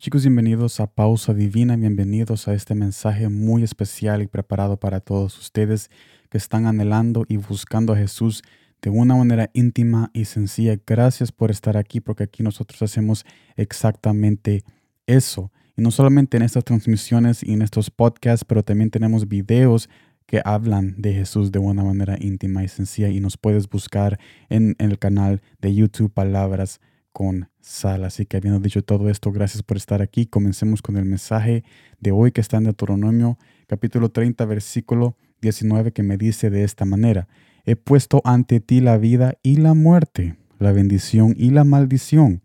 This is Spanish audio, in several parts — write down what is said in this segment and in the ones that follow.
Chicos, bienvenidos a Pausa Divina, bienvenidos a este mensaje muy especial y preparado para todos ustedes que están anhelando y buscando a Jesús de una manera íntima y sencilla. Gracias por estar aquí porque aquí nosotros hacemos exactamente eso. Y no solamente en estas transmisiones y en estos podcasts, pero también tenemos videos que hablan de Jesús de una manera íntima y sencilla y nos puedes buscar en, en el canal de YouTube Palabras con sal. Así que habiendo dicho todo esto, gracias por estar aquí. Comencemos con el mensaje de hoy que está en Deuteronomio capítulo 30 versículo 19 que me dice de esta manera, he puesto ante ti la vida y la muerte, la bendición y la maldición.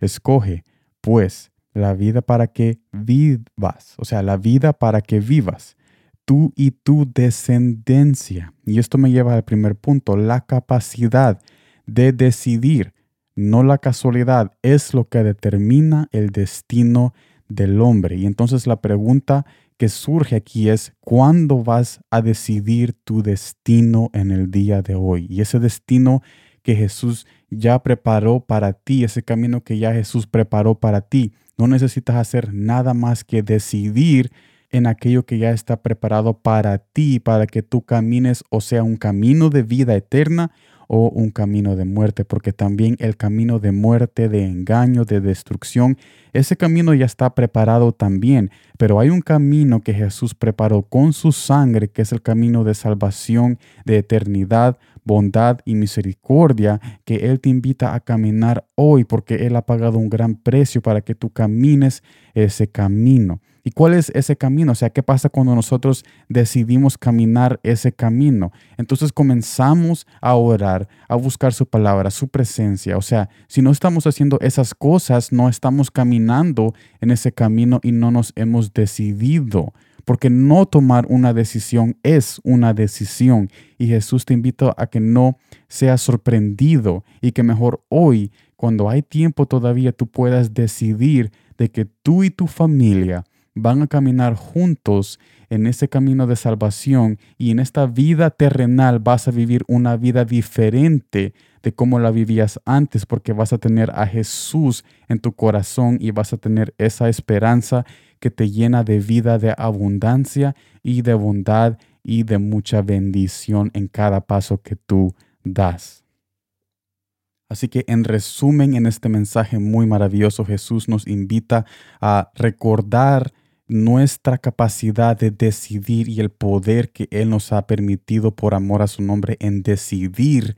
Escoge, pues, la vida para que vivas, o sea, la vida para que vivas, tú y tu descendencia. Y esto me lleva al primer punto, la capacidad de decidir no la casualidad, es lo que determina el destino del hombre. Y entonces la pregunta que surge aquí es, ¿cuándo vas a decidir tu destino en el día de hoy? Y ese destino que Jesús ya preparó para ti, ese camino que ya Jesús preparó para ti, no necesitas hacer nada más que decidir en aquello que ya está preparado para ti, para que tú camines, o sea, un camino de vida eterna o un camino de muerte, porque también el camino de muerte, de engaño, de destrucción, ese camino ya está preparado también, pero hay un camino que Jesús preparó con su sangre, que es el camino de salvación, de eternidad, bondad y misericordia, que Él te invita a caminar hoy, porque Él ha pagado un gran precio para que tú camines ese camino. ¿Y cuál es ese camino? O sea, ¿qué pasa cuando nosotros decidimos caminar ese camino? Entonces comenzamos a orar, a buscar su palabra, su presencia. O sea, si no estamos haciendo esas cosas, no estamos caminando en ese camino y no nos hemos decidido. Porque no tomar una decisión es una decisión. Y Jesús te invita a que no seas sorprendido y que mejor hoy, cuando hay tiempo todavía, tú puedas decidir de que tú y tu familia van a caminar juntos en ese camino de salvación y en esta vida terrenal vas a vivir una vida diferente de cómo la vivías antes porque vas a tener a Jesús en tu corazón y vas a tener esa esperanza que te llena de vida, de abundancia y de bondad y de mucha bendición en cada paso que tú das. Así que en resumen, en este mensaje muy maravilloso, Jesús nos invita a recordar nuestra capacidad de decidir y el poder que Él nos ha permitido por amor a su nombre en decidir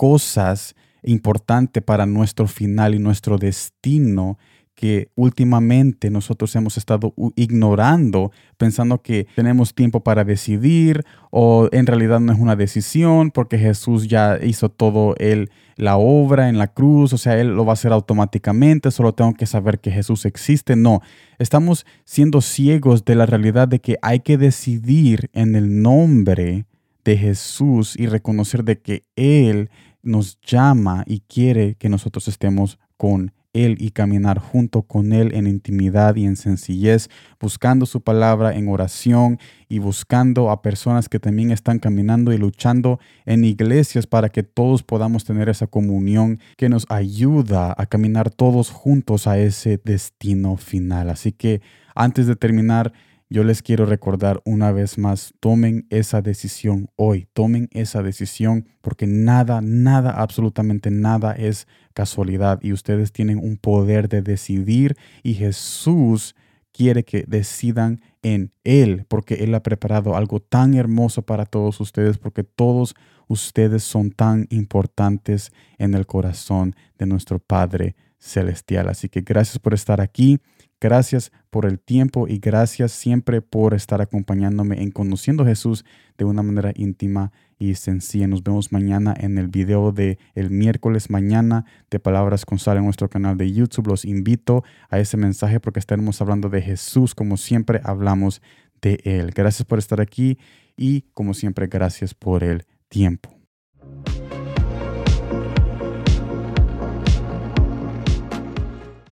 cosas importantes para nuestro final y nuestro destino que últimamente nosotros hemos estado ignorando, pensando que tenemos tiempo para decidir o en realidad no es una decisión porque Jesús ya hizo todo el, la obra en la cruz, o sea, Él lo va a hacer automáticamente, solo tengo que saber que Jesús existe. No, estamos siendo ciegos de la realidad de que hay que decidir en el nombre de Jesús y reconocer de que Él nos llama y quiere que nosotros estemos con él y caminar junto con Él en intimidad y en sencillez, buscando su palabra en oración y buscando a personas que también están caminando y luchando en iglesias para que todos podamos tener esa comunión que nos ayuda a caminar todos juntos a ese destino final. Así que antes de terminar, yo les quiero recordar una vez más, tomen esa decisión hoy, tomen esa decisión porque nada, nada, absolutamente nada es casualidad y ustedes tienen un poder de decidir y Jesús quiere que decidan en Él porque Él ha preparado algo tan hermoso para todos ustedes porque todos ustedes son tan importantes en el corazón de nuestro Padre Celestial. Así que gracias por estar aquí. Gracias por el tiempo y gracias siempre por estar acompañándome en conociendo a Jesús de una manera íntima y sencilla. Nos vemos mañana en el video de el miércoles mañana de Palabras con Sal en nuestro canal de YouTube. Los invito a ese mensaje porque estaremos hablando de Jesús como siempre hablamos de Él. Gracias por estar aquí y como siempre gracias por el tiempo.